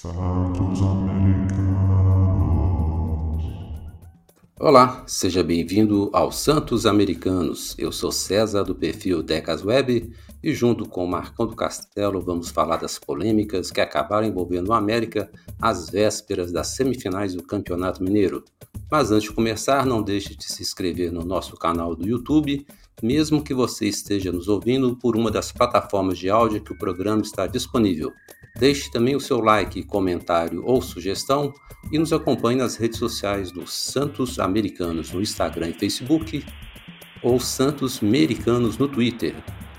Santos Americanos. Olá, seja bem-vindo ao Santos Americanos. Eu sou César do perfil Decas Web e junto com Marcão do Castelo vamos falar das polêmicas que acabaram envolvendo o América às vésperas das semifinais do Campeonato Mineiro. Mas antes de começar, não deixe de se inscrever no nosso canal do YouTube, mesmo que você esteja nos ouvindo por uma das plataformas de áudio que o programa está disponível. Deixe também o seu like, comentário ou sugestão e nos acompanhe nas redes sociais do Santos Americanos no Instagram e Facebook ou Santos Americanos no Twitter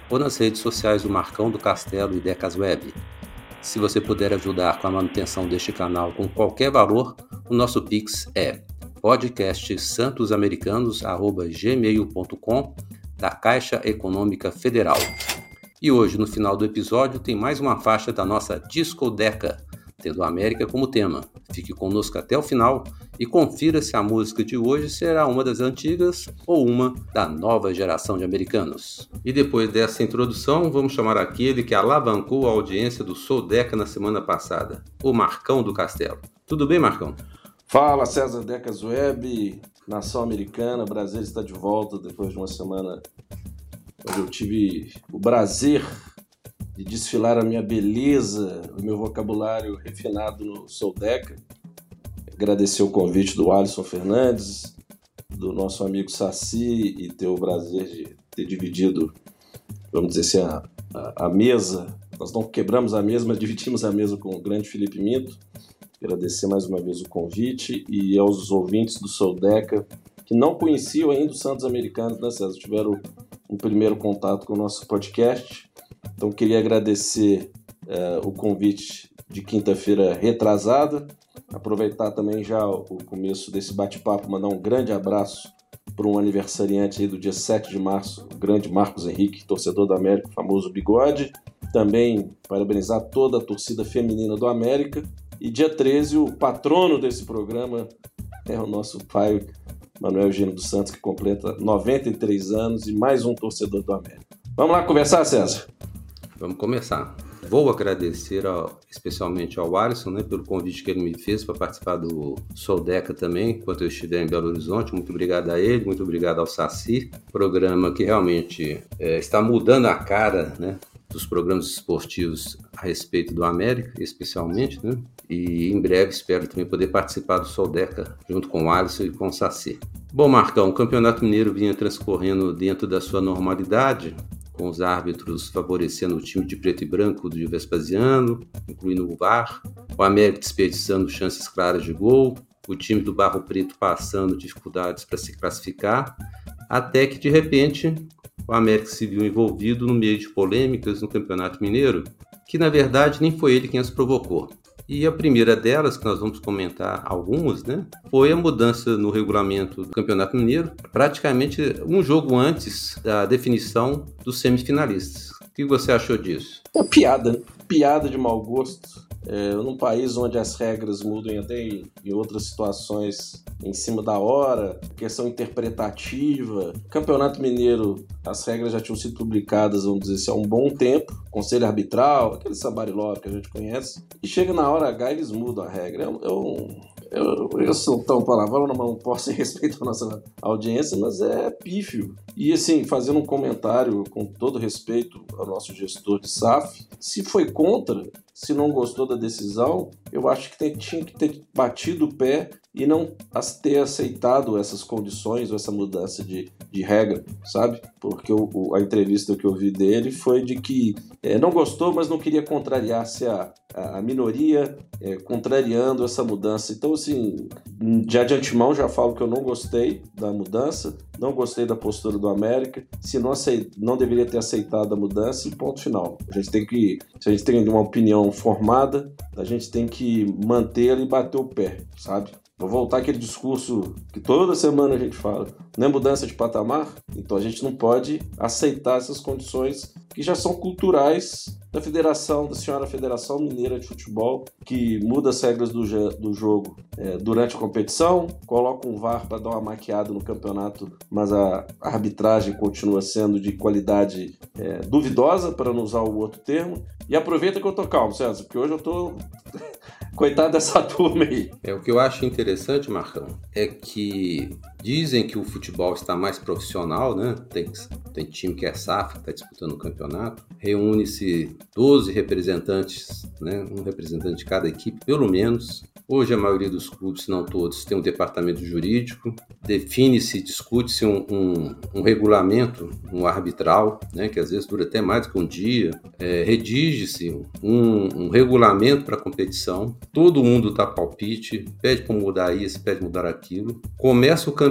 ou nas redes sociais do Marcão do Castelo e Decas Web. Se você puder ajudar com a manutenção deste canal com qualquer valor, o nosso Pix é podcastsantosamericanos.gmail.com da Caixa Econômica Federal. E hoje, no final do episódio, tem mais uma faixa da nossa Discodeca, tendo a América como tema. Fique conosco até o final e confira se a música de hoje será uma das antigas ou uma da nova geração de americanos. E depois dessa introdução, vamos chamar aquele que alavancou a audiência do Deca na semana passada, o Marcão do Castelo. Tudo bem, Marcão? Fala, César Decas Web, nação americana, Brasil está de volta depois de uma semana onde eu tive o prazer de desfilar a minha beleza, o meu vocabulário refinado no Soldeca. Agradecer o convite do Alisson Fernandes, do nosso amigo Saci e ter o prazer de ter dividido, vamos dizer assim, a, a, a mesa. Nós não quebramos a mesa, mas dividimos a mesa com o grande Felipe Minto. Agradecer mais uma vez o convite e aos ouvintes do Soldeca que não conheciam ainda os Santos Americanos, né, César? Tiveram um primeiro contato com o nosso podcast. Então, queria agradecer uh, o convite de quinta-feira retrasada. Aproveitar também já o começo desse bate-papo, mandar um grande abraço para um aniversariante do dia 7 de março, o grande Marcos Henrique, torcedor do América, famoso Bigode. Também parabenizar toda a torcida feminina do América. E dia 13, o patrono desse programa é o nosso pai, Manuel Eugênio dos Santos, que completa 93 anos e mais um torcedor do América. Vamos lá conversar, César? Vamos começar. Vou agradecer ao, especialmente ao Alisson né, pelo convite que ele me fez para participar do Soldeca também, enquanto eu estiver em Belo Horizonte. Muito obrigado a ele, muito obrigado ao Saci, programa que realmente é, está mudando a cara né, dos programas esportivos a respeito do América, especialmente, né? E em breve espero também poder participar do Soldeca junto com o Alisson e com o Saci. Bom, Marcão, o Campeonato Mineiro vinha transcorrendo dentro da sua normalidade, com os árbitros favorecendo o time de preto e branco do Vespasiano, incluindo o VAR, o América desperdiçando chances claras de gol, o time do Barro Preto passando dificuldades para se classificar, até que de repente o América se viu envolvido no meio de polêmicas no Campeonato Mineiro, que na verdade nem foi ele quem as provocou. E a primeira delas, que nós vamos comentar algumas, né, foi a mudança no regulamento do Campeonato Mineiro, praticamente um jogo antes da definição dos semifinalistas. O que você achou disso? Piada, piada de mau gosto. É, num país onde as regras mudam até em, outras situações em cima da hora, questão interpretativa. Campeonato Mineiro, as regras já tinham sido publicadas, vamos dizer assim, há um bom tempo. Conselho arbitral, aquele sabariló que a gente conhece. E chega na hora H, eles mudam a regra. É, é um, eu, eu sou tão palavrão, não posso ser respeito à nossa audiência, mas é pífio. E assim, fazendo um comentário com todo respeito ao nosso gestor de SAF, se foi contra, se não gostou da decisão, eu acho que tinha que ter batido o pé e não ter aceitado essas condições ou essa mudança de, de regra, sabe? Porque o, o, a entrevista que eu vi dele foi de que é, não gostou, mas não queria contrariar-se a, a, minoria, é, contrariando essa mudança. Então, assim, já de antemão já falo que eu não gostei da mudança, não gostei da postura do América. Se não, aceit, não deveria ter aceitado a mudança, e ponto final. A gente tem que, se a gente tem uma opinião formada, a gente tem que mantê-la e bater o pé, sabe? Vou voltar aquele discurso que toda semana a gente fala. Não é mudança de patamar? Então a gente não pode aceitar essas condições que já são culturais da federação, da senhora Federação Mineira de Futebol, que muda as regras do, do jogo é, durante a competição, coloca um VAR para dar uma maquiada no campeonato, mas a arbitragem continua sendo de qualidade é, duvidosa, para não usar o outro termo. E aproveita que eu tô calmo, César, porque hoje eu tô Coitado dessa turma aí. É, o que eu acho interessante, Marcão, é que dizem que o futebol está mais profissional, né? Tem, tem time que é SAF, que está disputando o campeonato. Reúne-se 12 representantes, né? Um representante de cada equipe, pelo menos. Hoje a maioria dos clubes, se não todos, tem um departamento jurídico, define-se, discute-se um, um, um, regulamento, um arbitral, né, que às vezes dura até mais do que um dia, é, redige-se um, um, regulamento para a competição, todo mundo dá palpite, pede para mudar isso, pede mudar aquilo, começa o campeonato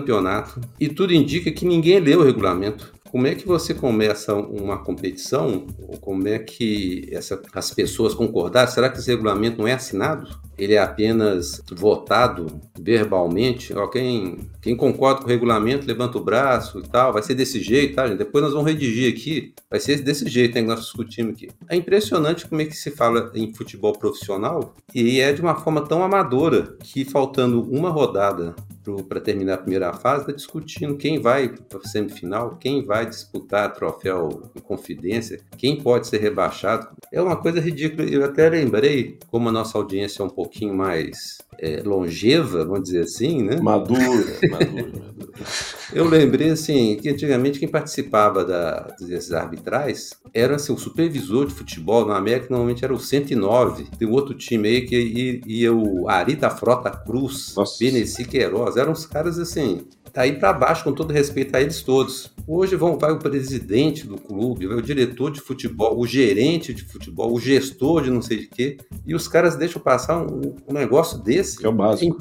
e tudo indica que ninguém lê o regulamento. Como é que você começa uma competição? Como é que essa, as pessoas concordaram? Será que esse regulamento não é assinado? Ele é apenas votado verbalmente? Quem, quem concorda com o regulamento, levanta o braço e tal. Vai ser desse jeito, tá, gente? Depois nós vamos redigir aqui. Vai ser desse jeito hein, que nós discutimos aqui. É impressionante como é que se fala em futebol profissional e é de uma forma tão amadora que faltando uma rodada para terminar a primeira fase, está discutindo quem vai para a semifinal, quem vai disputar troféu em confidência, quem pode ser rebaixado. É uma coisa ridícula. Eu até lembrei, como a nossa audiência é um pouquinho mais é, longeva, vamos dizer assim, né? Madura, madura, madura. Eu lembrei, assim, que antigamente quem participava da, desses arbitrais era, assim, o supervisor de futebol na América, normalmente era o 109. Tem um outro time aí que ia, ia o Arita Frota Cruz, Beneci Queiroz. Eram os caras, assim, tá aí para baixo, com todo respeito a eles todos. Hoje vão, vai o presidente do clube, vai o diretor de futebol, o gerente de futebol, o gestor de não sei de quê, e os caras deixam passar um, um negócio desse. É o básico.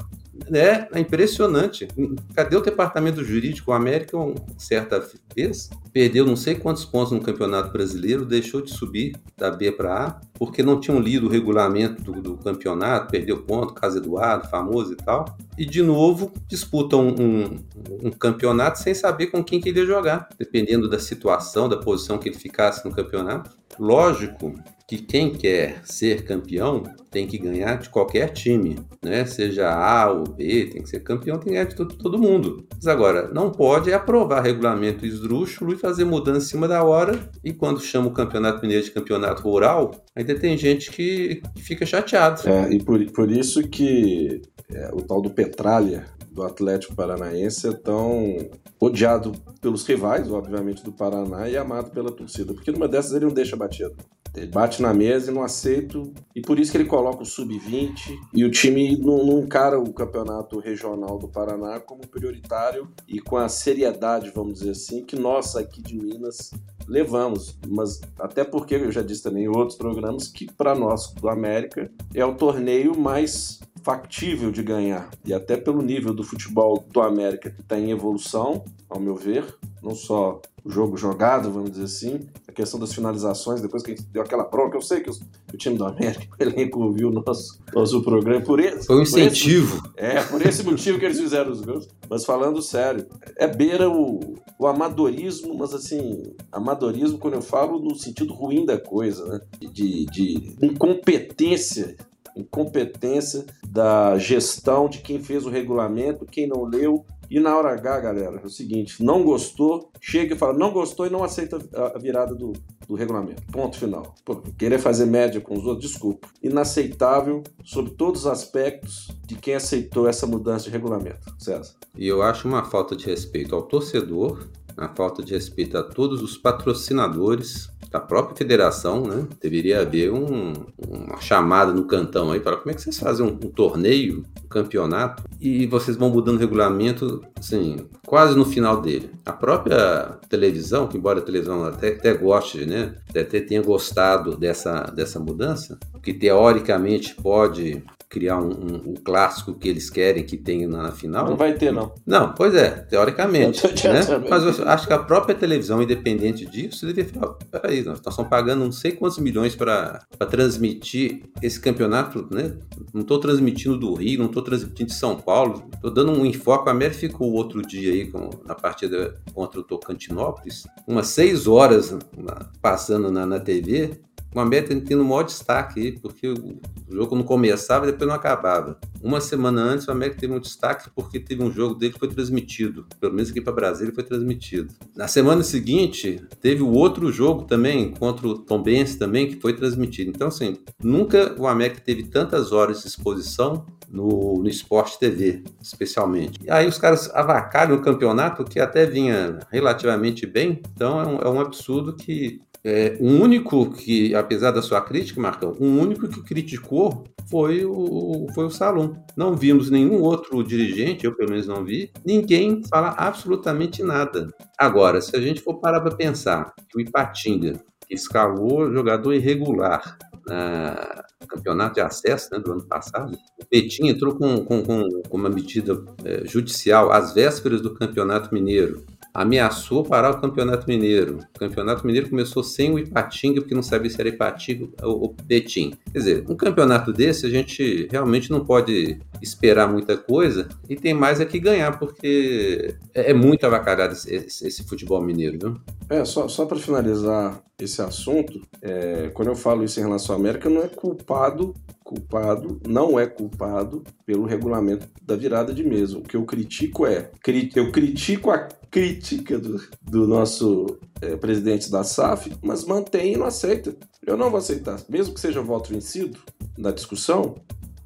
É, é impressionante. Cadê o departamento jurídico? O América, certa vez, perdeu não sei quantos pontos no Campeonato Brasileiro, deixou de subir da B para A, porque não tinham lido o regulamento do, do, campeonato, perdeu ponto, caso Eduardo, famoso e tal. E de novo disputam um, um, um, campeonato sem saber com quem queria jogar, dependendo da situação, da posição que ele ficasse no campeonato. Lógico que quem quer ser campeão tem que ganhar de qualquer time, né? Seja A ou B, tem que ser campeão, tem que ganhar de todo, mundo. Mas agora, não pode aprovar regulamento esdrúxulo e fazer mudança em cima da hora. E quando chama o Campeonato Mineiro de Campeonato Rural, ainda tem gente que, que fica chateado. É, e por, por isso que é, o tal do Petralha do Atlético Paranaense é tão odiado pelos rivais, obviamente, do Paraná e amado pela torcida, porque numa dessas ele não deixa batido. Ele bate na mesa e não aceita, e por isso que ele coloca o sub-20 e o time não, não encara o campeonato regional do Paraná como prioritário e com a seriedade, vamos dizer assim, que nós aqui de Minas levamos. Mas até porque eu já disse também em outros programas que para nós do América é o torneio mais factível de ganhar. E até pelo nível do futebol do América que está em evolução, ao meu ver, não só jogo jogado, vamos dizer assim, a questão das finalizações, depois que a gente deu aquela bronca, eu sei que o time do América, o elenco ouviu o nosso, nosso programa por esse. Foi um incentivo. Por esse, é, por esse motivo que eles fizeram os gols. Mas falando sério, é beira o, o amadorismo, mas assim, amadorismo quando eu falo no sentido ruim da coisa, né? De, de incompetência incompetência da gestão de quem fez o regulamento, quem não leu. E na hora H, galera, é o seguinte: não gostou, chega e fala, não gostou e não aceita a virada do, do regulamento. Ponto final. Pô, querer fazer média com os outros, desculpa. Inaceitável sobre todos os aspectos de quem aceitou essa mudança de regulamento. César. E eu acho uma falta de respeito ao torcedor, a falta de respeito a todos os patrocinadores da própria federação, né? Deveria haver um, uma chamada no cantão aí para como é que vocês fazem um, um, torneio, um campeonato e vocês vão mudando o regulamento, assim, quase no final dele. A própria televisão, que embora a televisão até, até goste, né? Até tenha gostado dessa, dessa mudança, que teoricamente pode criar um, um, um, clássico que eles querem que tenha na final. Não vai ter, não. Não, pois é, teoricamente. né? Mas eu acho que a própria televisão, independente disso, deveria falar: peraí, nós estamos pagando não sei quantos milhões para transmitir esse campeonato, né? Não estou transmitindo do Rio, não estou transmitindo de São Paulo, estou dando um enfoque. A América ficou outro dia aí com, na partida contra o Tocantinópolis, umas seis horas na, passando na, na TV o América tendo o maior destaque aí, porque o jogo não começava e depois não acabava. Uma semana antes, o América teve um destaque porque teve um jogo dele que foi transmitido. Pelo menos aqui para Brasília foi transmitido. Na semana seguinte, teve o outro jogo também, contra o Tom Benz também, que foi transmitido. Então, assim, nunca o América teve tantas horas de exposição no, no Sport TV, especialmente. E aí os caras avacalham o campeonato, que até vinha relativamente bem, então é um, é um absurdo que é, um único que, apesar da sua crítica, Marcão, um único que criticou foi o, foi o Salom. Não vimos nenhum outro dirigente, eu pelo menos não vi, ninguém fala absolutamente nada. Agora, se a gente for parar para pensar que o Ipatinga escalou jogador irregular na campeonato de acesso né, do ano passado, o Petim entrou com, com, com uma medida é, judicial às vésperas do Campeonato Mineiro ameaçou parar o Campeonato Mineiro. O Campeonato Mineiro começou sem o Ipatinga, porque não sabia se era Ipatinga ou Betim. Quer dizer, um campeonato desse a gente realmente não pode esperar muita coisa e tem mais é que ganhar, porque é, é muito avacalhado esse, esse, esse, futebol mineiro, viu? É, só, só para finalizar esse assunto, é, quando eu falo isso em relação à América, não é culpado culpado, não é culpado pelo regulamento da virada de mesa. O que eu critico é, eu critico a crítica do, do nosso é, presidente da SAF, mas mantém e não aceita. Eu não vou aceitar, mesmo que seja voto vencido na discussão,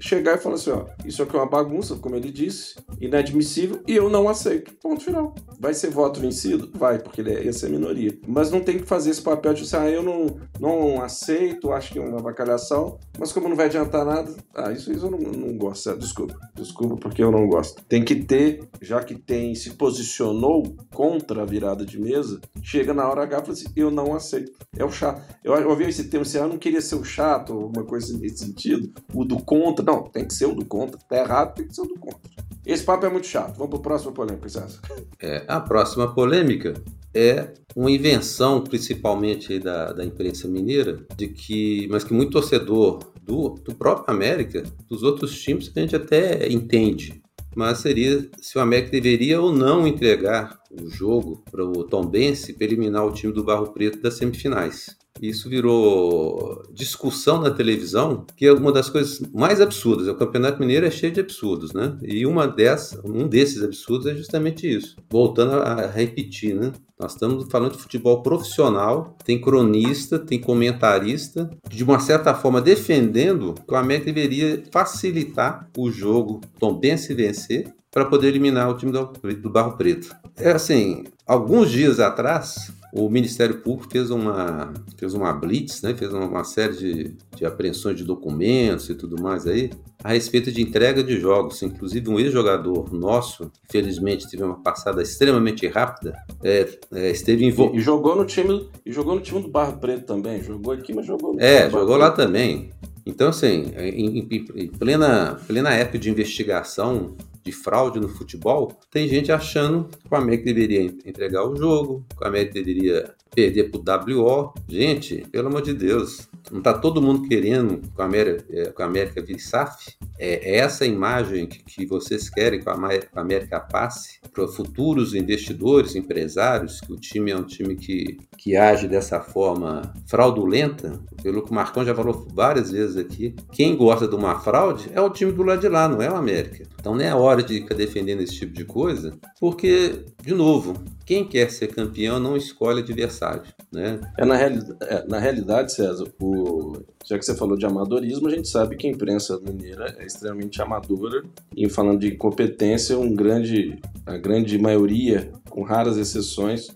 chegar e falar assim: ó, isso aqui é uma bagunça, como ele disse, inadmissível, e eu não aceito. Ponto final. Vai ser voto vencido? Vai, porque ele é, essa é a minoria. Mas não tem que fazer esse papel de assim, ah, eu não, não aceito, acho que é uma bacalhação, mas como não vai adiantar nada, ah, isso, isso eu não, não gosto. É, desculpa, desculpa, porque eu não gosto. Tem que ter, já que tem, se posicionou contra a virada de mesa, chega na hora H e fala assim: eu não aceito. É o chato. Eu, eu ouvi esse termo assim, ah, eu não queria ser o chato, alguma coisa nesse sentido, o do contra. Não, tem que ser o do contra. Tá errado, tem que ser o do contra. Esse papo é muito chato. Vamos para a próxima polêmica, César. É, a próxima polêmica é uma invenção, principalmente da, da imprensa mineira, de que, mas que muito torcedor do, do próprio América, dos outros times, a gente até entende. Mas seria se o América deveria ou não entregar o jogo para o Tom Bense para eliminar o time do Barro Preto das semifinais. Isso virou discussão na televisão, que é uma das coisas mais absurdas. O Campeonato Mineiro é cheio de absurdos, né? E uma dessas, um desses absurdos é justamente isso. Voltando a repetir, né? Nós estamos falando de futebol profissional, tem cronista, tem comentarista, de uma certa forma defendendo que o América deveria facilitar o jogo Tom Bense vencer para poder eliminar o time do Barro Preto. É assim, alguns dias atrás, o Ministério Público fez uma, fez uma blitz, né? fez uma, uma série de, de apreensões de documentos e tudo mais aí, a respeito de entrega de jogos. Inclusive, um ex-jogador nosso, infelizmente teve uma passada extremamente rápida, é, é, esteve envolvido. E, e, jogou no time jogou no time do Barro Preto também. Jogou aqui, mas jogou no É, jogou lá também. Então, assim, em, em, em, plena, plena época de investigação de fraude no futebol, tem gente achando que o América deveria entregar o jogo, que o América deveria perder para o WO. Gente, pelo amor de Deus, não está todo mundo querendo com a América, é, com a América vir SAF? É, é essa imagem que, vocês querem que a América passe para futuros investidores, empresários, que o time é um time que, que age dessa forma fraudulenta? Pelo que o Marcão já falou várias vezes aqui, quem gosta de uma fraude é o time do lado de lá, não é o América. Então nem é hora de ficar defendendo esse tipo de coisa, porque, de novo, quem quer ser campeão não escolhe adversário, né? É na, reali é, na realidade, César, o... já que você falou de amadorismo, a gente sabe que a imprensa mineira é extremamente amadora e falando de incompetência, um grande, a grande maioria, com raras exceções,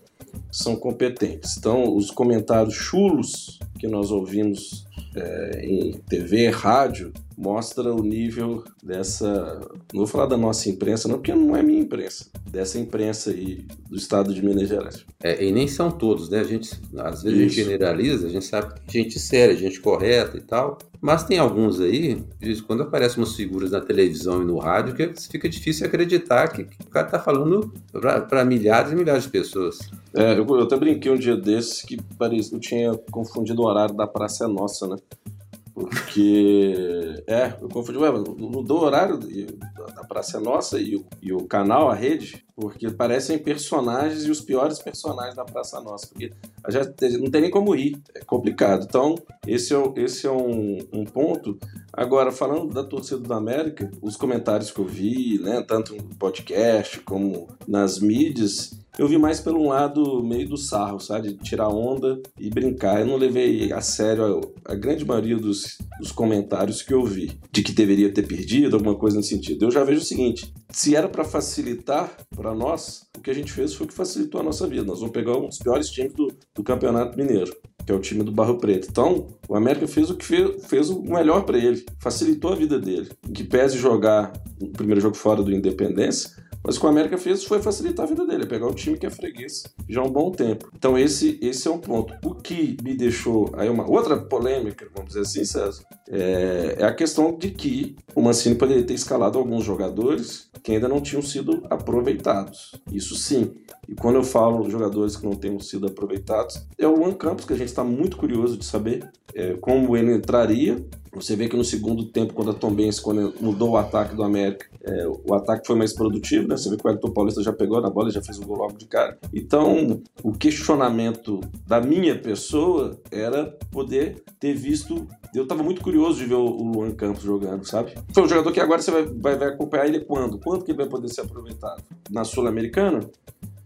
são competentes. Então, os comentários chulos que nós ouvimos é, em TV, rádio, mostra o nível dessa. Não vou falar da nossa imprensa, não, porque não é minha imprensa, dessa imprensa aí do estado de Minas Gerais. É, e nem são todos, né? A gente, às vezes, Isso. a gente generaliza, a gente sabe que gente séria, gente correta e tal, mas tem alguns aí, quando aparecem umas figuras na televisão e no rádio, que fica difícil acreditar que, que o cara está falando para milhares e milhares de pessoas. É, eu, eu até brinquei um dia desses que parecia, eu tinha confundido horário da Praça é Nossa, né? Porque, é, eu confundi, ué, mudou o horário da Praça é Nossa e o, e o canal, a rede, porque parecem personagens e os piores personagens da Praça Nossa, porque já não tem nem como rir, é complicado. Então, esse é, esse é um, um ponto. Agora, falando da torcida do América, os comentários que eu vi, né, tanto no podcast como nas mídias, eu vi mais pelo um lado meio do sarro, sabe? De tirar onda e brincar. Eu não levei a sério a, a grande maioria dos, dos, comentários que eu vi, de que deveria ter perdido, alguma coisa nesse sentido. Eu já vejo o seguinte: se era para facilitar para nós, o que a gente fez foi o que facilitou a nossa vida. Nós vamos pegar um dos piores times do, do Campeonato Mineiro que é o time do Barro Preto. Então, o América fez o que fez, fez o melhor para ele, facilitou a vida dele. Que pese jogar o primeiro jogo fora do Independência, mas o que o América fez foi facilitar a vida dele, é pegar o time que é freguês já há um bom tempo. Então esse, esse é um ponto. O que me deixou aí uma outra polêmica, vamos dizer assim, César, é, é a questão de que o Mancini poderia ter escalado alguns jogadores que ainda não tinham sido aproveitados. Isso sim. E quando eu falo jogadores que não tenham sido aproveitados, é o Juan Campos, que a gente está muito curioso de saber é, como ele entraria você vê que no segundo tempo, quando a Tom Benz, quando mudou o ataque do América, é, o ataque foi mais produtivo, né? Você vê que o Elton Paulista já pegou na bola e já fez o gol logo de cara. Então, o questionamento da minha pessoa era poder ter visto. Eu estava muito curioso de ver o Luan Campos jogando, sabe? Foi um jogador que agora você vai, vai, vai acompanhar ele quando? Quando que ele vai poder ser aproveitado? Na Sul-Americana?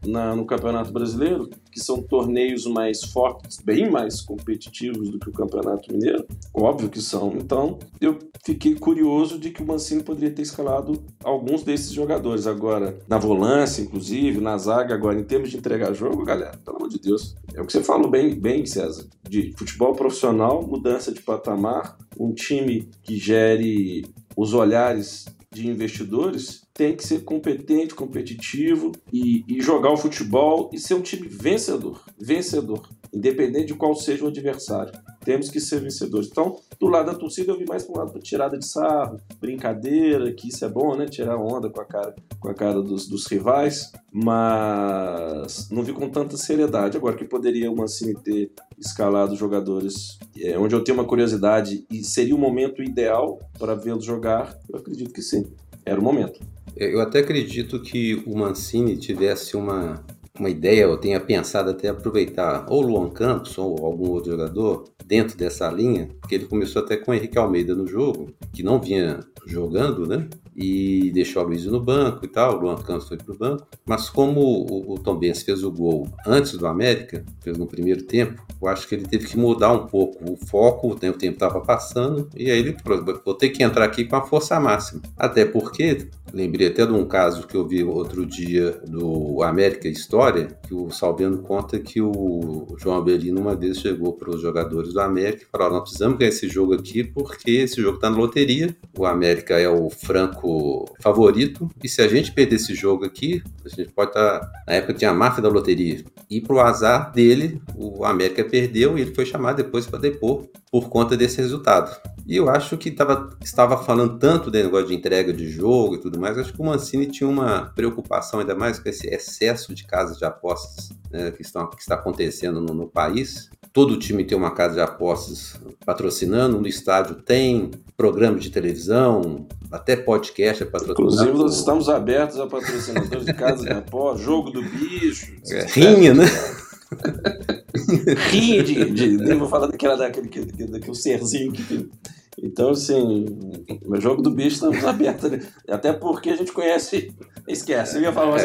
Na, no Campeonato Brasileiro, que são torneios mais fortes, bem mais competitivos do que o Campeonato Mineiro, óbvio que são. Então, eu fiquei curioso de que o Mancini poderia ter escalado alguns desses jogadores. Agora, na volância, inclusive, na zaga, agora, em termos de entregar jogo, galera, pelo amor de Deus. É o que você falou bem, bem César, de futebol profissional, mudança de patamar, um time que gere os olhares de investidores tem que ser competente, competitivo e, e, jogar o futebol e ser um time vencedor. Vencedor. Independente de qual seja o adversário. Temos que ser vencedores. Então, do lado da torcida, eu vi mais para lado tirada de sarro, brincadeira, que isso é bom, né? Tirar onda com a cara, com a cara dos, dos rivais, mas não vi com tanta seriedade. Agora, que poderia o Mancini ter escalado jogadores é, onde eu tenho uma curiosidade e seria o momento ideal para vê-los jogar, eu acredito que sim. Era o momento. Eu até acredito que o Mancini tivesse uma, uma ideia, ou tenha pensado até aproveitar ou Luan Campos ou algum outro jogador dentro dessa linha, porque ele começou até com o Henrique Almeida no jogo, que não vinha jogando, né? E deixou a Luiz no banco e tal, o Luan Campos foi pro banco. Mas como o, o Tom Benz fez o gol antes do América, fez no primeiro tempo, eu acho que ele teve que mudar um pouco o foco, o tempo estava passando, e aí ele falou, vou ter que entrar aqui com a força máxima. Até porque, lembrei até de um caso que eu vi outro dia do América História, que o Salviano conta que o João Abelino uma vez chegou para os jogadores do América e falou, nós precisamos ganhar esse jogo aqui porque esse jogo está na loteria, o América é o franco favorito. E se a gente perder esse jogo aqui, a gente pode estar. Tá, na época tinha a máfia da loteria. E pro azar dele, o América perdeu e ele foi chamado depois para depor por conta desse resultado. E eu acho que tava, estava falando tanto do negócio de entrega de jogo e tudo mais, acho que o Mancini tinha uma preocupação ainda mais com esse excesso de casas de apostas né, que, estão, que está acontecendo no, no país todo time tem uma casa de apostas patrocinando, no estádio tem programa de televisão, até podcast é patrocinado. Inclusive, nós estamos abertos a patrocinadores de casa de apostas, jogo do bicho. É, rinha, né? rinha de, de, de. Vou falar daquela daquele, daquele, daquele serzinho que então, assim, o jogo do bicho estamos abertos. Né? Até porque a gente conhece. Esquece, eu ia falar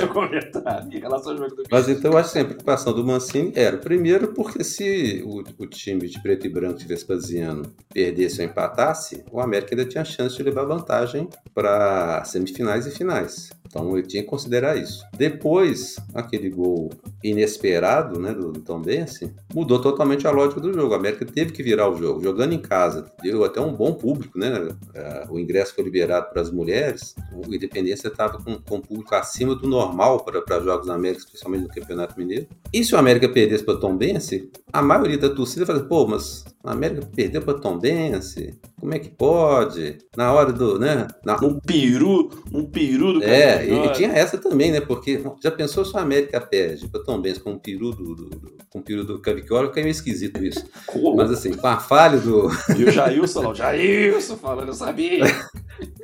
jogo do bicho. Mas então eu acho que a preocupação do Mancini era, primeiro, porque se o, o time de preto e branco de Vespasiano perdesse ou empatasse, o América ainda tinha chance de levar vantagem para semifinais e finais. Então ele tinha que considerar isso. Depois, aquele gol inesperado né, do, Tom Bense mudou totalmente a lógica do jogo. A América teve que virar o jogo, jogando em casa. Deu até um bom público, né? É, o ingresso foi liberado para as mulheres. O Independência estava com, com um público acima do normal para jogos da América, especialmente no Campeonato Mineiro. E se o América perdesse para o Tom Bense, a maioria da torcida fala, pô, mas a América perdeu para Tom Bense, como é que pode? Na hora do, né? Na... Um peru, um peru do É, e, e, tinha essa também, né? Porque já pensou se a América perde para Tom Benz com um peru do, do, do, com um peru do Cavicchioli, é meio esquisito isso. Como? Mas assim, com a falha do... E o Jailson, o Jailson falando, eu sabia.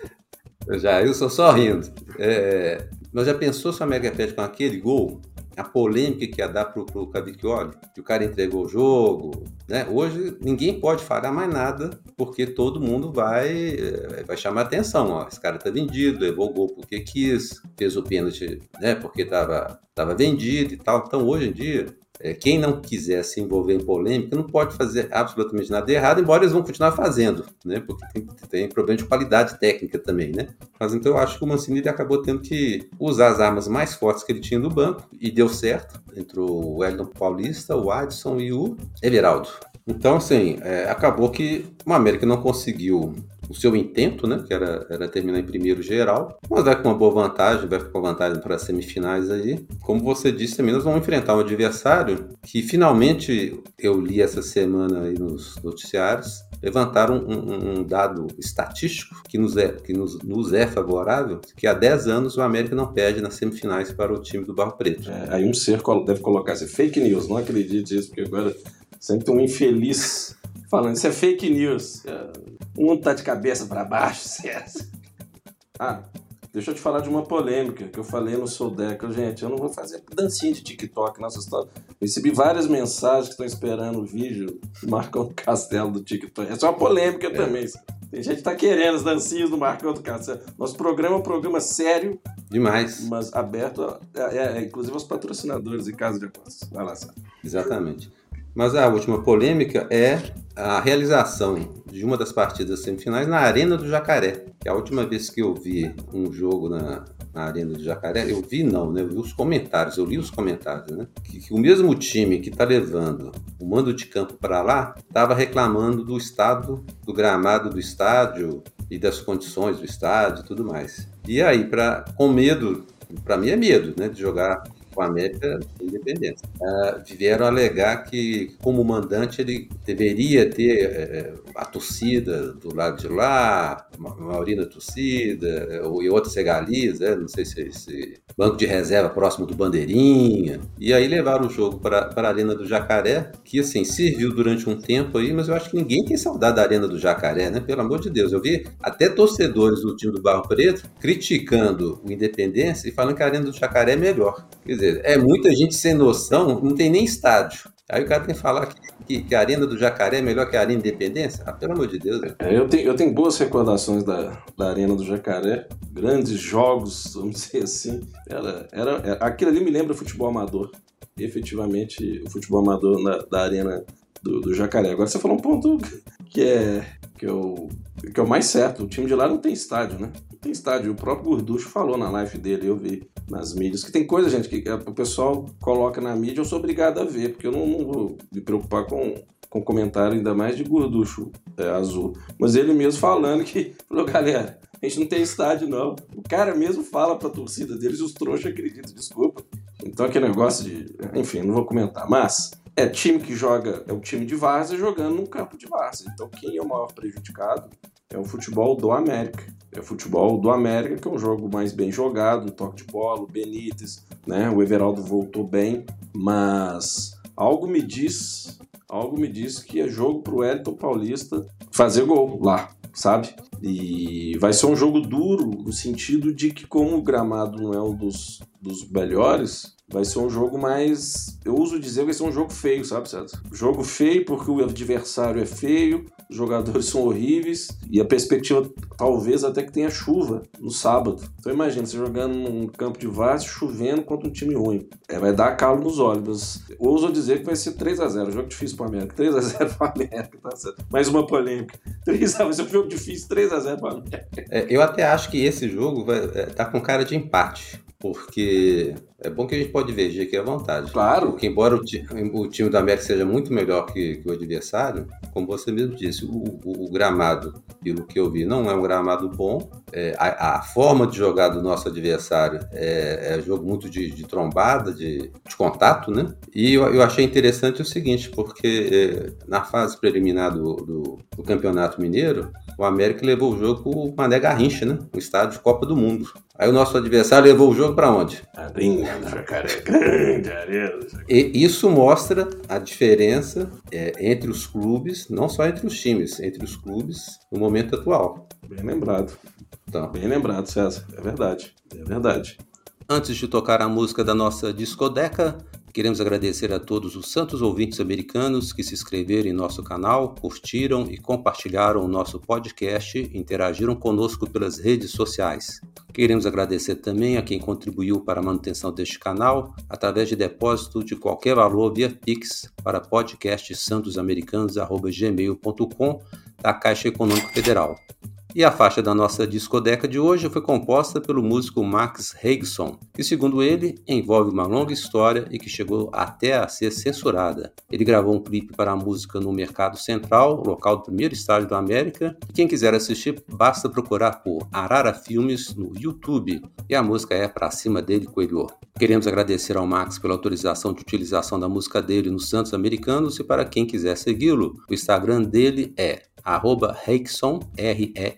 o Jailson só rindo. É, Mas já pensou se o América perde com aquele gol? A polêmica que ia dar pro, pro Cavicchioli, que o cara entregou o jogo, né? Hoje ninguém pode falar mais nada, porque todo mundo vai, eh, vai chamar atenção, ó. Esse cara tá vendido, levou o gol porque quis, fez o pênalti, né? Porque tava, tava vendido e tal. Então hoje em dia, é, quem não quiser se envolver em polêmica não pode fazer absolutamente nada errado, embora eles vão continuar fazendo, né? Porque tem, tem problema de qualidade técnica também, né? Mas então eu acho que o Mancini ele acabou tendo que usar as armas mais fortes que ele tinha no banco e deu certo. Entrou o Wellington Paulista, o Adson e o Everaldo. Então, assim, é, acabou que o América não conseguiu o seu intento, né, que era, era terminar em primeiro geral, mas vai com uma boa vantagem, vai com vantagem para as semifinais aí. Como você disse também, nós vamos enfrentar um adversário que finalmente eu li essa semana aí nos noticiários, levantaram um, um, dado estatístico que, nos é, que nos, nos, é favorável, que há 10 anos o América não perde nas semifinais para o time do Barro Preto. É, aí um ser deve colocar assim, fake news, não acredite nisso, porque agora sempre um infeliz falando, isso é fake news. Um tá de cabeça para baixo, certo? Ah, deixa eu te falar de uma polêmica que eu falei no Sodeca. Gente, eu não vou fazer dancinha de TikTok nessa história. Recebi várias mensagens que estão esperando o vídeo do Marcão do Castelo do TikTok. Essa é uma polêmica é. também. Tem gente que tá querendo as dancinhas do Marcão do Castelo. Nosso programa é um programa sério. Demais. Mas aberto, a, é, é, inclusive aos patrocinadores e casos de apostas. Vai lá, Sérgio. Exatamente. Mas a última polêmica é a realização de uma das partidas semifinais na Arena do Jacaré. Que a última vez que eu vi um jogo na, na Arena do Jacaré, eu vi não, né? Eu vi os comentários, eu li os comentários, né? Que, que o mesmo time que está levando o mando de campo para lá estava reclamando do estado do gramado do estádio e das condições do estádio e tudo mais. E aí, pra, com medo, para mim é medo, né? De jogar com a América Independência. Uh, vieram alegar que, como mandante, ele deveria ter uh, a torcida do lado de lá, a maioria da torcida, uh, e outras regalias, né? não sei se, se banco de reserva próximo do Bandeirinha. E aí levaram o jogo para a Arena do Jacaré, que assim, serviu durante um tempo aí, mas eu acho que ninguém tem saudade da Arena do Jacaré, né? Pelo amor de Deus. Eu vi até torcedores do time do Barro Preto criticando o Independência e falando que a Arena do Jacaré é melhor. Quer dizer, é muita gente sem noção, não tem nem estádio. Aí o cara tem que falar que, que, que, a Arena do Jacaré é melhor que a Arena Independência? Ah, pelo amor de Deus. É, eu, tenho, eu tenho boas recordações da, da Arena do Jacaré. Grandes jogos, vamos dizer assim. Era, era, era, aquilo ali me lembra futebol amador. Efetivamente, o futebol amador na, da Arena do, do Jacaré. Agora você falou um ponto que é, que, eu, que é o mais certo. O time de lá não tem estádio, né? Não tem estádio. O próprio Gorducho falou na live dele, eu vi nas mídias, que tem coisa, gente, que o pessoal coloca na mídia, eu sou obrigado a ver, porque eu não, não vou me preocupar com, com comentário ainda mais de Gorducho é, azul. Mas ele mesmo falando que, falou, galera, a gente não tem estádio, não. O cara mesmo fala pra torcida deles, os trouxas acreditam, desculpa. Então aquele negócio de. Enfim, não vou comentar. Mas é time que joga, é o time de várzea jogando num campo de várzea. Então quem é o maior prejudicado é o futebol do América. É o futebol do América, que é um jogo mais bem jogado, um toque de bola, o Benítez, né? O Everaldo voltou bem, mas algo me diz, algo me diz que é jogo pro Elton Paulista fazer gol lá, sabe? E vai ser um jogo duro no sentido de que como o gramado não é um dos, dos melhores, vai ser um jogo mais. Eu uso dizer que vai ser um jogo feio, sabe, César? Jogo feio porque o adversário é feio, os jogadores são horríveis e a perspectiva talvez até que tenha chuva no sábado. Então imagina, você jogando num campo de várzea, chovendo contra um time ruim. É, vai dar calo nos olhos. Mas ouso dizer que vai ser 3 a 0 Jogo difícil para América. 3 a 0 para América, tá certo. Mais uma polêmica. 3 a vai ser um jogo difícil, 3 a 0 para América. É, eu até acho que esse jogo vai, é, tá com cara de empate porque é bom que a gente pode ver aqui à vontade. Claro. Porque embora o, ti, o time do América seja muito melhor que, que o adversário, como você mesmo disse, o, o, o, gramado, pelo que eu vi, não é um gramado bom. É, a, a, forma de jogar do nosso adversário é, é jogo muito de, de trombada, de, de, contato, né? E eu, eu, achei interessante o seguinte, porque é, na fase preliminar do, do, do, Campeonato Mineiro, o América levou o jogo com o Mané Garrincha, né? O estádio de Copa do Mundo. Aí o nosso adversário levou o jogo para onde? Arena do Jacaré, grande arena do Jacaré. E isso mostra a diferença é, entre os clubes, não só entre os times, entre os clubes no momento atual. Bem lembrado. Então. Bem lembrado, César. É verdade. É verdade. Antes de tocar a música da nossa discodeca, Queremos agradecer a todos os santos ouvintes americanos que se inscreveram em nosso canal, curtiram e compartilharam o nosso podcast e interagiram conosco pelas redes sociais. Queremos agradecer também a quem contribuiu para a manutenção deste canal através de depósito de qualquer valor via Pix para podcasts.santosamericanos.gmail.com da Caixa Econômica Federal. E a faixa da nossa discodeca de hoje foi composta pelo músico Max Reigson, que, segundo ele, envolve uma longa história e que chegou até a ser censurada. Ele gravou um clipe para a música no Mercado Central, local do primeiro estádio da América, e quem quiser assistir basta procurar por Arara Filmes no YouTube. E a música é Pra Cima Dele Coelho. Queremos agradecer ao Max pela autorização de utilização da música dele nos Santos Americanos e para quem quiser segui-lo, o Instagram dele é arroba Reikson, R-E-Y-G-S-O-N,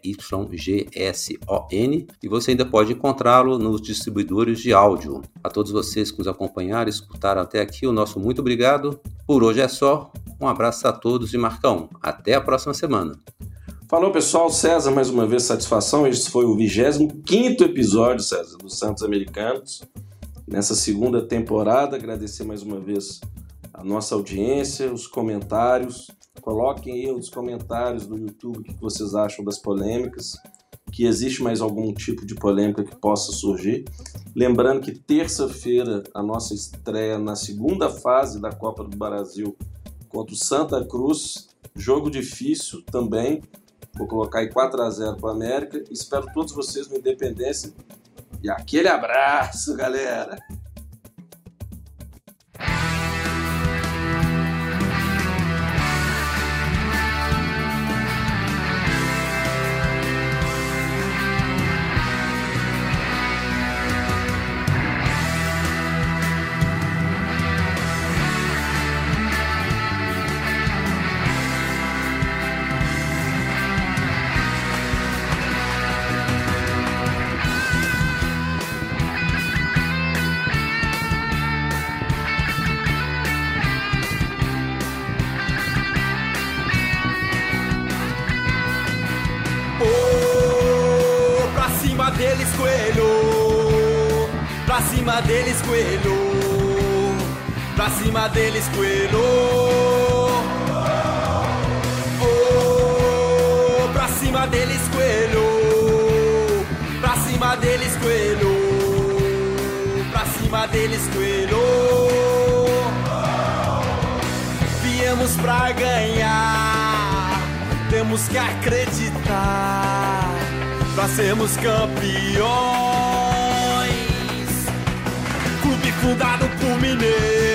e você ainda pode encontrá-lo nos distribuidores de áudio. A todos vocês que nos acompanharam e escutaram até aqui, o nosso muito obrigado. Por hoje é só. Um abraço a todos e Marcão. Até a próxima semana. Falou pessoal, César, mais uma vez satisfação. Este foi o 25 episódio, César, dos Santos Americanos. Nessa segunda temporada, agradecer mais uma vez a nossa audiência, os comentários. Coloquem aí nos comentários do YouTube o que vocês acham das polêmicas, que existe mais algum tipo de polêmica que possa surgir. Lembrando que terça-feira a nossa estreia na segunda fase da Copa do Brasil contra o Santa Cruz, jogo difícil também. Vou colocar aí 4 a 0 para América. Espero todos vocês no Independência. E aquele abraço, galera! Deles, coelho. Oh, pra cima deles, coelho. Pra cima deles, coelho. Pra cima deles, coelho. Viemos pra ganhar. Temos que acreditar pra sermos campeões. Clube fundado por mineiros,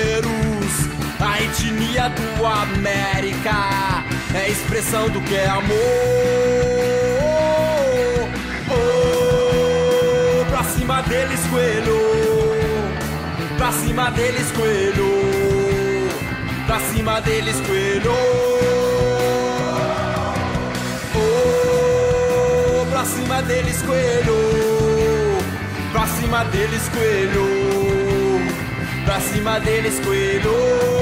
etnia do América é expressão do que é amor. Oh, pra cima deles, coelho. Pra cima deles, coelho. Pra cima deles, coelho. Pra cima deles, coelho. Pra cima deles, coelho. Pra cima deles, coelho.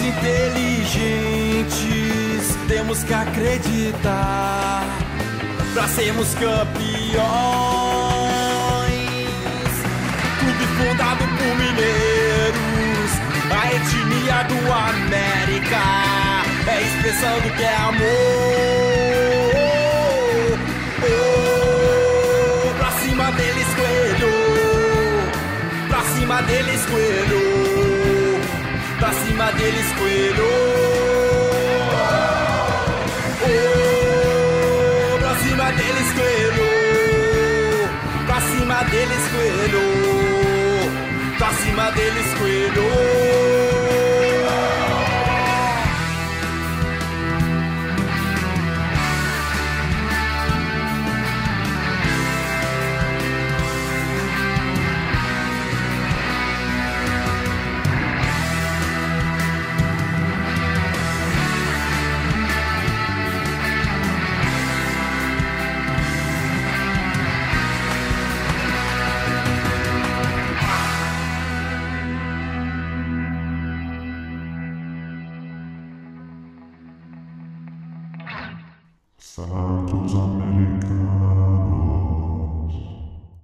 Inteligentes, temos que acreditar pra sermos campeões. Clube fundado por mineiros, a etnia do América é expressão do que é amor. Oh, pra cima deles, coelho, pra cima deles, coelho cima deles, coelho. Oh, pra cima deles, coelho. Pra cima deles, coelho. Pra cima deles, coelho.